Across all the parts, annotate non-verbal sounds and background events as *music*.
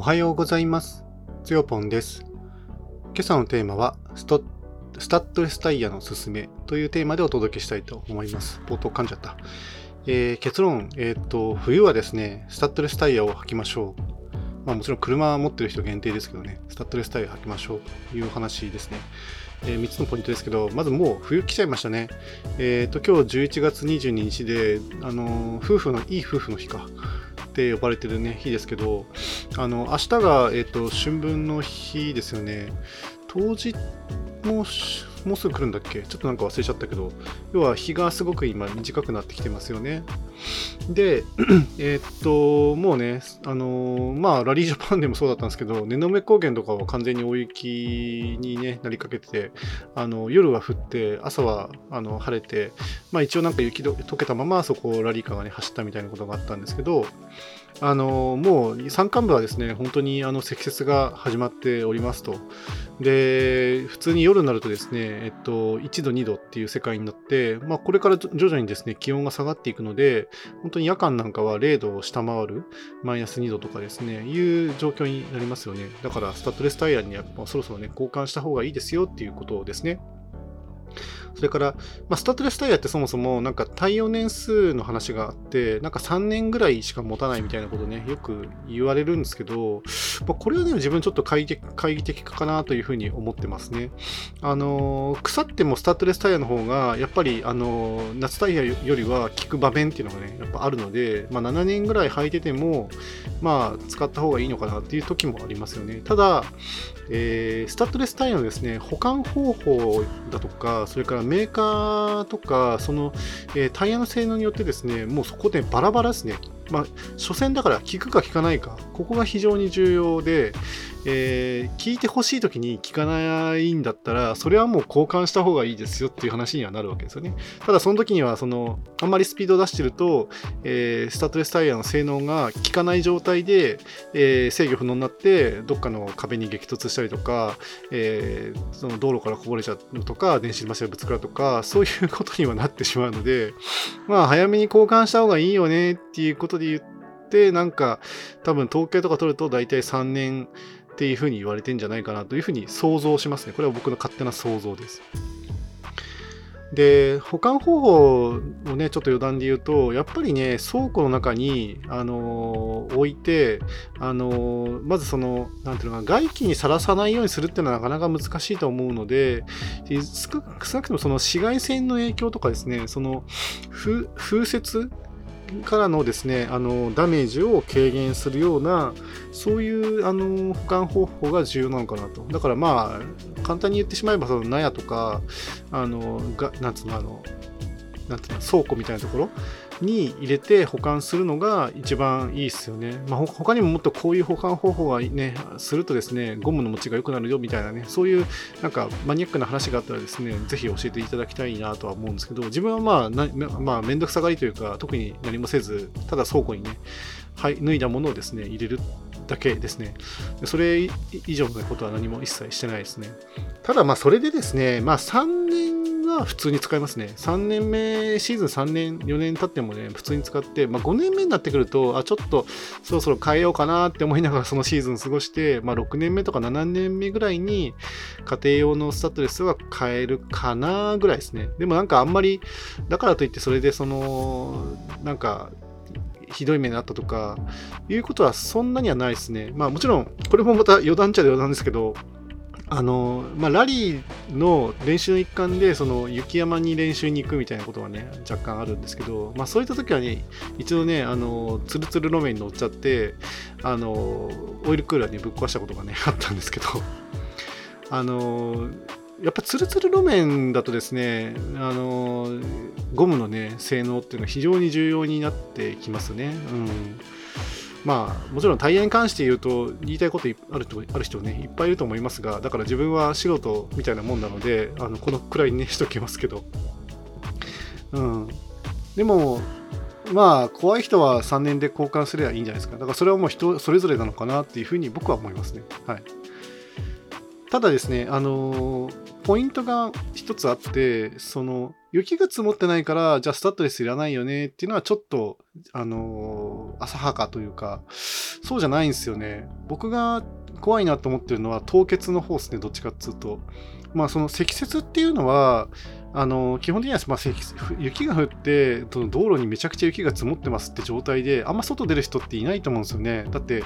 おはようございます。つよぽんです。今朝のテーマはス、スタッドレスタイヤのすすめというテーマでお届けしたいと思います。冒頭噛んじゃった。えー結論、えーと、冬はですね、スタッドレスタイヤを履きましょう。まあもちろん車持ってる人限定ですけどね、スタッドレスタイヤ履きましょうというお話ですね。え3つのポイントですけど、まずもう冬来ちゃいましたね。えーと、今日11月22日で、あの夫婦の、いい夫婦の日か。って呼ばれてるね、日ですけど、あの、明日が、えっ、と、春分の日ですよね。冬至も、もうすぐ来るんだっけ？ちょっとなんか忘れちゃったけど、要は日がすごく今短くなってきてますよね。で、*clears throat* えっと、もうね、あのまあ、ラリージャパンでもそうだったんですけど、根の目高原とかは完全に大雪に、ね、なりかけてて、あの夜は降って、朝はあの晴れて、まあ、一応なんか雪ど溶けたままそこをラリーカーがね走ったみたいなことがあったんですけど、あのもう山間部はですね本当にあの積雪が始まっておりますと。で普通に夜になるとですね、えっと、1度、2度っていう世界になって、まあ、これから徐々にですね気温が下がっていくので、本当に夜間なんかは0度を下回る、マイナス2度とかですね、いう状況になりますよね。だから、スタッドレスタイヤにはそろそろね、交換した方がいいですよっていうことですね。それから、まあ、スタッドレスタイヤってそもそもなんか耐用年数の話があって、なんか3年ぐらいしか持たないみたいなことね、よく言われるんですけど、まあ、これはね、自分ちょっと懐疑的懐疑的かなというふうに思ってますね。あの腐ってもスタッドレスタイヤの方が、やっぱり、あの夏タイヤよりは効く場面っていうのがね、やっぱあるので、まあ、7年ぐらい履いてても、まあ、使った方がいいのかなっていう時もありますよね。ただ、えースタッドレスタイヤのですね、保管方法だとか、それからメーカーとか、その、えータイヤの性能によってですね、もうそこでバラバラですね。まあ、所詮だから効くか効かないか、ここが非常に重要で、えー聞いてほしい時に聞かないんだったら、それはもう交換した方がいいですよっていう話にはなるわけですよね。ただその時には、その、あんまりスピードを出してると、えースタッドレスタイヤの性能が効かない状態で、えー制御不能になって、どっかの壁に激突したりとか、えーその道路からこぼれちゃうとか、電子マシンがぶつかるとか、そういうことにはなってしまうので、まあ、早めに交換した方がいいよねっていうことで言って、なんか、多分統計とか取ると大体3年っていうふうに言われてんじゃないかなというふうに想像しますね。これは僕の勝手な想像です。で、保管方法をね、ちょっと余談で言うと、やっぱりね、倉庫の中に、あのー置いて、あのーまずその、なんていうのかな、外気にさらさないようにするっていうのはなかなか難しいと思うので、少少なくともその紫外線の影響とかですね、その風風雪からのですね、あのダメージを軽減するような、そういうあの保管方法が重要なのかなと。だからまあ、簡単に言ってしまえば、その納屋とか、あのがなんつうの、あの、なんていうの、倉庫みたいなところに入れて保管するのが一番いいですよね。まあ、他にももっとこういう保管方法がね、するとですね、ゴムの持ちが良くなるよみたいなね、そういうなんかマニアックな話があったらですね、ぜひ教えていただきたいなとは思うんですけど、自分はまあ、なまあ、めんどくさがりというか、特に何もせず、ただ倉庫にね、はい、脱いだものをですね、入れるだけですね。それ以上のことは何も一切してないですね。ただまあ、それでですね、まあ3年は普通に使いますね。3年目、シーズン3年、4年経ってもね、普通に使って、まあ5年目になってくると、あ、ちょっとそろそろ変えようかなって思いながらそのシーズン過ごして、まあ6年目とか7年目ぐらいに家庭用のスタッドレスは変えるかなぐらいですね。でもなんかあんまり、だからといってそれでその、なんか、ひどい目にあったとか、いうことはそんなにはないですね。まあもちろん、これもまた余談っちゃ余談ですけど、あの、まあ、ラリーの練習の一環で、その雪山に練習に行くみたいなことはね、若干あるんですけど、まあそういった時はね、一度ね、あの、ツルツル路面に乗っちゃって、あの、オイルクーラーにぶっ壊したことがね、あったんですけど、あの、やっぱツルツル路面だとですね、あの、ゴムのね、性能っていうのは非常に重要になってきますね。うん。まあ、もちろんタイヤに関して言うと、言いたいことある人ある人ね、いっぱいいると思いますが、だから自分は素人みたいなもんなので、あのこのくらいにね、しときますけど。うん。でも、まあ、怖い人は3年で交換すればいいんじゃないですか。だからそれはもう人それぞれなのかなっていうふうに僕は思いますね。はい。ただですね、あのポイントが一つあって、その、雪が積もってないから、じゃあスタッドレスいらないよねっていうのはちょっと、あの浅はかというか、そうじゃないんですよね。僕が怖いなと思ってるのは凍結の方ですね、どっちかっつうと。まあその積雪っていうのは、あの基本的には、まあ、雪が降って道路にめちゃくちゃ雪が積もってますって状態であんま外出る人っていないと思うんですよね。だって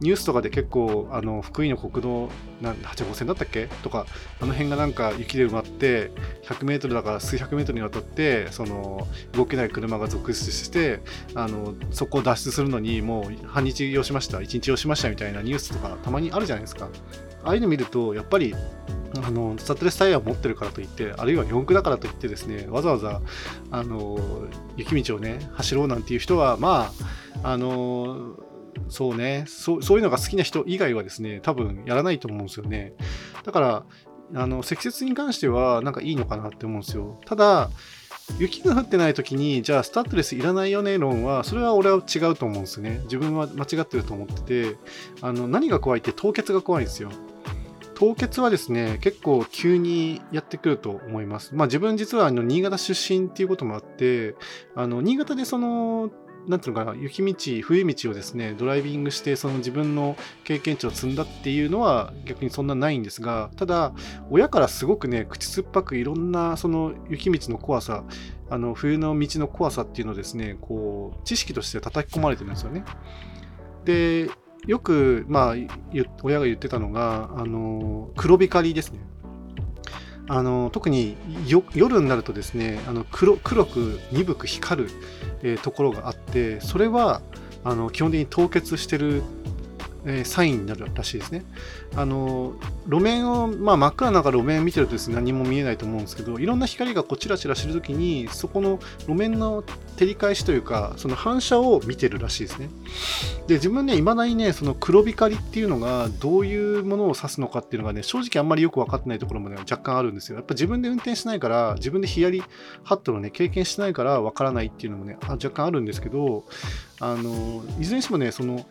ニュースとかで結構あの福井の国道8号線だったっけ？とかあの辺がなんか雪で埋まって100メートルだから数百メートルにわたってその動けない車が続出してあのそこを脱出するのにもう半日要しました1日要しましたみたいなニュースとかたまにあるじゃないですか。ああいうの見るとやっぱりあのスタッドレスタイヤを持ってるからといってあるいは四駆だからといってですねわざわざあの雪道をね走ろうなんていう人はまああのそうねそうそういうのが好きな人以外はですね多分やらないと思うんですよね。だからあの積雪に関してはなんかいいのかなって思うんですよ。ただ雪が降ってない時にじゃあスタッドレスいらないよね論はそれは俺は違うと思うんですよね。自分は間違ってると思っててあの何が怖いって凍結が怖いんですよ。凍結はですね、結構急にやってくると思います。まあ自分実はあの新潟出身っていうこともあって、あの新潟でその、なんていうのかな、雪道、冬道をですね、ドライビングして、その自分の経験値を積んだっていうのは逆にそんなないんですが、ただ、親からすごくね、口酸っぱくいろんなその雪道の怖さ、あの冬の道の怖さっていうのをですね、こう、知識として叩き込まれてるんですよね。で、よく、まあ、親が言ってたのが、あの黒光りですね。あの特に夜になるとですねあの黒黒く鈍く光る、えー、ところがあってそれはあの基本的に凍結してるえー、サインになるらしいですね。あの路面を、まあ、真っ暗な中路面を見てるとです、ね、何も見えないと思うんですけどいろんな光がこうチラチラしてるときにそこの路面の照り返しというかその反射を見てるらしいですね。で自分ねいまだにねその黒光っていうのがどういうものを指すのかっていうのがね正直あんまりよく分かってないところもね若干あるんですよ。やっぱ自分で運転しないから自分でヒヤリハットのね経験してないから分からないっていうのもね若干あるんですけどあのいずれにしてもねその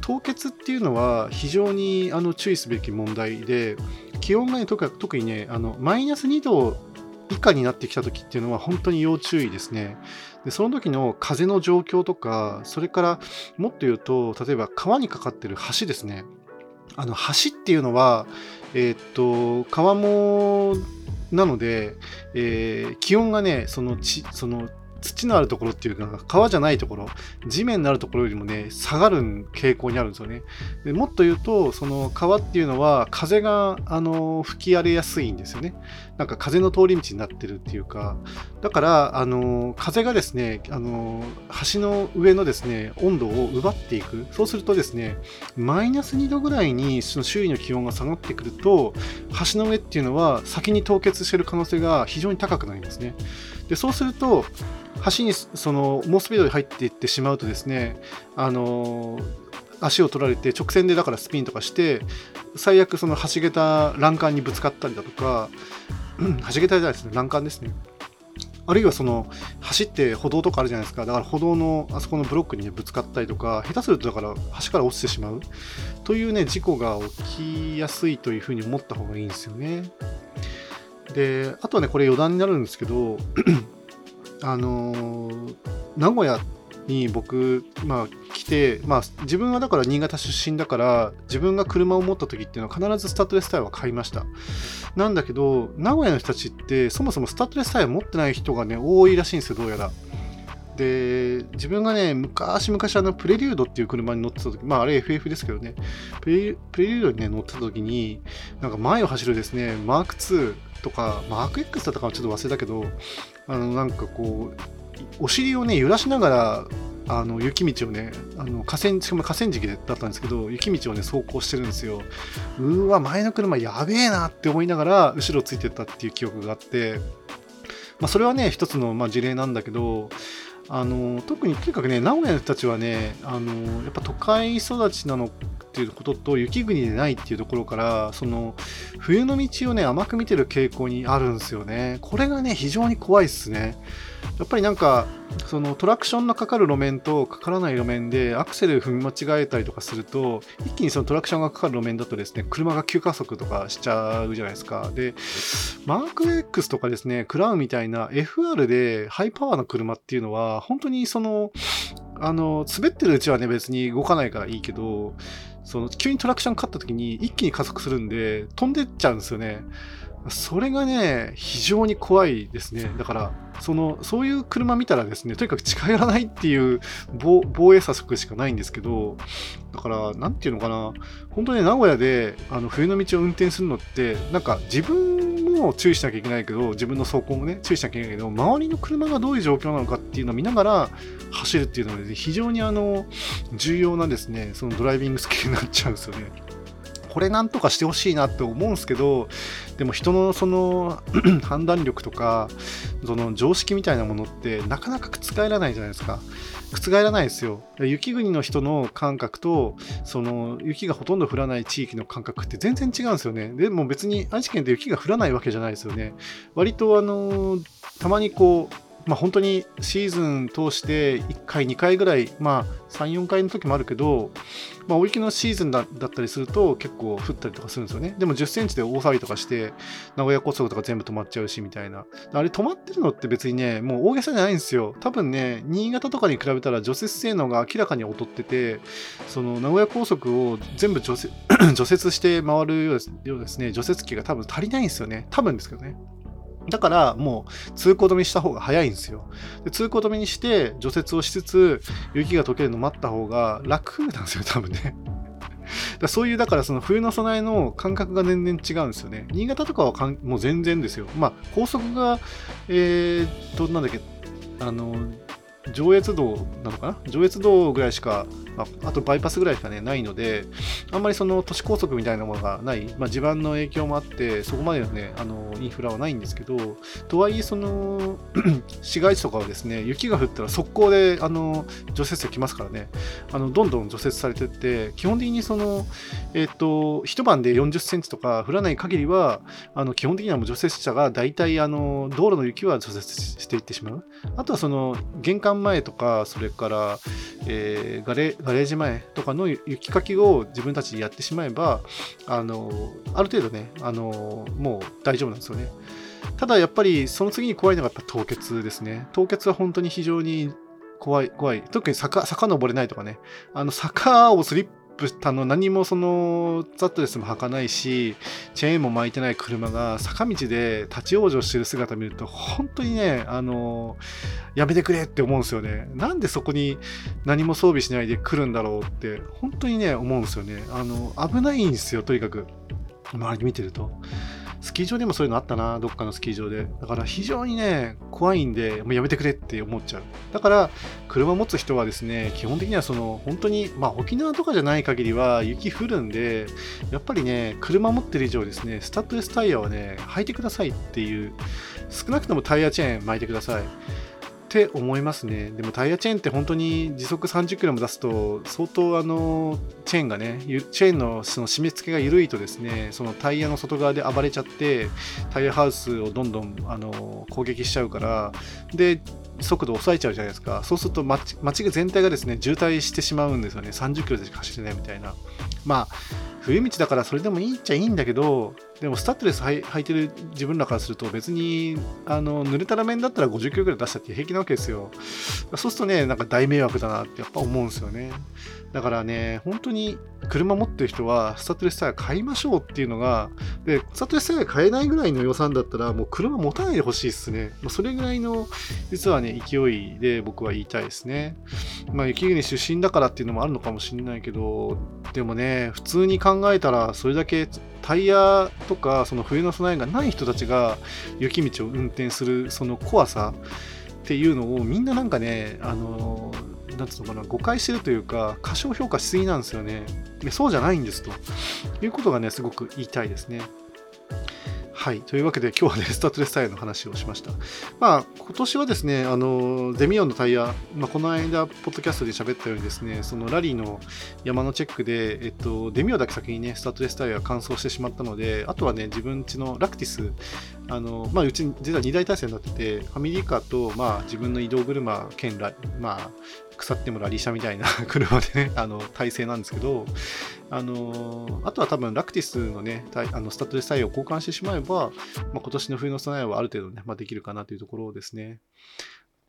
凍結っていうのは非常にあの注意すべき問題でで気温が、ね、特にねあのマイナス2度以下になってきた時っていうのは本当に要注意ですね。でその時の風の状況とかそれからもっと言うと例えば川にかかってる橋ですね。あの橋っていうのは、えー、っと川面なので、えー、気温がねそのちその土のあるところっていうか、川じゃないところ、地面のあるところよりもね、下がる傾向にあるんですよね。でもっと言うと、その川っていうのは、風があの吹き荒れやすいんですよね。なんか風の通り道になってるっていうか、だから、あの風がですね、あの橋の上のですね、温度を奪っていく。そうするとですね、マイナス2度ぐらいにその周囲の気温が下がってくると、橋の上っていうのは先に凍結してる可能性が非常に高くなりますね。でそうすると橋にその猛スピードで入っていってしまうとですねあの足を取られて直線でだからスピンとかして最悪その橋桁欄干にぶつかったりだとか、うん、橋桁じゃないですね欄干ですね。あるいはその走って歩道とかあるじゃないですか。だから歩道のあそこのブロックに、ね、ぶつかったりとか下手するとだから橋から落ちてしまう。というね事故が起きやすいというふうに思った方がいいんですよね。であとはねこれ余談になるんですけど *clears throat* あのー、名古屋に僕、まあ、て、まあ、自分はだから新潟出身だから自分が車を持った時っていうのは必ずスタッドレスタイヤは買いました。なんだけど名古屋の人たちってそもそもスタッドレスタイヤ持ってない人がね多いらしいんですよどうやら。で自分がね昔々あのプレリュードっていう車に乗ってた時まああれ FF ですけどね。プレリュードにね乗ってた時になんか前を走るですねマーク2とか、マーク X だったかはちょっと忘れたけど、あの、なんかこう、お尻をね、揺らしながら、あの雪道をね、あの河川しかも河川敷だったんですけど、雪道をね、走行してるんですよ。うわ、前の車やべえなって思いながら、後ろついてったっていう記憶があって、まあ、それはね、一つの、まあ、事例なんだけど、あの特にとにかくね、名古屋の人たちはね、あのやっぱ都会育ちなのっていうことと雪国でないっていうところからその冬の道をね甘く見てる傾向にあるんですよね。これがね非常に怖いっすね。やっぱりなんかそのトラクションのかかる路面とかからない路面でアクセル踏み間違えたりとかすると一気にそのトラクションがかかる路面だとですね車が急加速とかしちゃうじゃないですかでマーク X とかですねクラウンみたいな FR でハイパワーな車っていうのは本当にそのあの、滑ってるうちはね、別に動かないからいいけど、その、急にトラクションかった時に一気に加速するんで、飛んでっちゃうんですよね。それがね、非常に怖いですね。だから、その、そういう車見たらですね、とにかく近寄らないっていう防衛策しかないんですけど、だから、なんていうのかな、本当に名古屋であの冬の道を運転するのって、なんか自分も注意しなきゃいけないけど、自分の走行もね、注意しなきゃいけないけど、周りの車がどういう状況なのかっていうのを見ながら走るっていうのは、ね、非常にあの、重要なですね、そのドライビングスキルになっちゃうんですよね。これなんとかしてほしいなって思うんですけど、でも人のその *clears throat* 判断力とか、その常識みたいなものってなかなか覆らないじゃないですか。覆らないですよ。雪国の人の感覚と、その雪がほとんど降らない地域の感覚って全然違うんですよね。でも別に愛知県で雪が降らないわけじゃないですよね。割とあの、たまにこう、まあ、本当にシーズン通して1回、2回ぐらい、まあ、3、4回の時もあるけど、まあ、大雪のシーズンだったりすると結構降ったりとかするんですよね。でも10センチで大騒ぎとかして、名古屋高速とか全部止まっちゃうしみたいな。あれ止まってるのって別にね、もう大げさじゃないんですよ。多分ね、新潟とかに比べたら除雪性能が明らかに劣ってて、その名古屋高速を全部除雪 *coughs* 除雪して回るようですね、除雪機が多分足りないんですよね。多分ですけどね。だからもう通行止めした方が早いんですよ。で通行止めにして除雪をしつつ雪が溶けるの待った方が楽なんですよ、多分ね。だそういう、だからその冬の備えの感覚が全然違うんですよね。新潟とかはかんもう全然ですよ。まあ高速が、えー、と、なんだっけ、あの、上越道なのかな？上越道ぐらいしか、ああとバイパスぐらいしかね、ないので、あんまりその都市高速みたいなものがない、まあ、地盤の影響もあって、そこまでのね、あのインフラはないんですけど、とはいえ、その *clears throat* 市街地とかはですね、雪が降ったら速攻であの除雪車来ますからね、あのどんどん除雪されていって、基本的にその、えっ、ー、と、一晩で40センチとか降らない限りは、あの基本的にはもう除雪車が大体あの道路の雪は除雪していってしまう。あとはその玄関前とか、それから、えー、ガレガレージ前とかの雪かきを自分たちでやってしまえば、あのある程度ね、あのもう大丈夫なんですよね。ただやっぱりその次に怖いのがやっぱ凍結ですね。凍結は本当に非常に怖い、怖い。特に坂、坂登れないとかね。あの坂をスリップしたの何もそのザットレスも履かないしチェーンも巻いてない車が坂道で立ち往生してる姿見ると本当にねあのやめてくれって思うんですよね。なんでそこに何も装備しないで来るんだろうって本当にね思うんですよね。あの危ないんですよとにかく。周り見てると。スキー場でもそういうのあったな、どっかのスキー場で。だから非常にね、怖いんで、もうやめてくれって思っちゃう。だから、車持つ人はですね、基本的にはその、本当に、まあ沖縄とかじゃない限りは雪降るんで、やっぱりね、車持ってる以上ですね、スタッドレスタイヤはね、履いてくださいっていう、少なくともタイヤチェーン巻いてください。って思いますね。でもタイヤチェーンって本当に時速30キロも出すと相当あのチェーンがね、チェーンのその締め付けが緩いとですね、そのタイヤの外側で暴れちゃってタイヤハウスをどんどんあの攻撃しちゃうから、で、速度を抑えちゃうじゃないですか。そうすると街街全体がですね、渋滞してしまうんですよね。30キロでしか走れないみたいな。まあ、冬道だからそれでもいいっちゃいいんだけど、でもスタッドレス履いてる自分らからすると別にあの濡れたら面だったら50キロぐらい出したって平気なわけですよ。そうするとね、なんか大迷惑だなってやっぱ思うんですよね。だからね、本当に車持ってる人はスタッドレスタイヤ買いましょうっていうのが、で、スタッドレスタイヤ買えないぐらいの予算だったらもう車持たないでほしいですね。それぐらいの実はね、勢いで僕は言いたいですね。まあ雪国出身だからっていうのもあるのかもしれないけど、でもね、普通に考えたらそれだけタイヤとかその冬の備えがない人たちが雪道を運転するその怖さっていうのをみんななんかねあのなんつうのかな誤解してるというか過小評価しすぎなんですよねそうじゃないんですということがねすごく言いたいですねはい。というわけで今日はね、*laughs* スタッドレスタイヤの話をしました。まあ、今年はですね、あの、デミオンのタイヤ、まあ、この間、ポッドキャストで喋ったようにですね、そのラリーの山のチェックで、えっと、デミオだけ先にね、スタッドレスタイヤが乾燥してしまったので、あとはね、自分家のラクティス、あの、まあ、うち実は2台体制になってて、ファミリーカーと、まあ、自分の移動車兼ラ、まあ、腐ってもラリー車みたいな *laughs* 車でね、あの、体制なんですけど、あのあとは多分ラクティスのね、あのスタッドレスタイヤを交換してしまえば、まあ、今年の冬の備えはある程度ね、まあ、できるかなというところですね。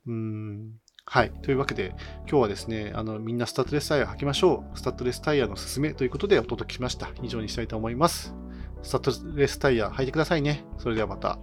うん。はい。というわけで、今日はですね、あのみんなスタッドレスタイヤ履きましょう。スタッドレスタイヤのすすめということでお届けしました。以上にしたいと思います。スタッドレスタイヤ履いてくださいね。それではまた。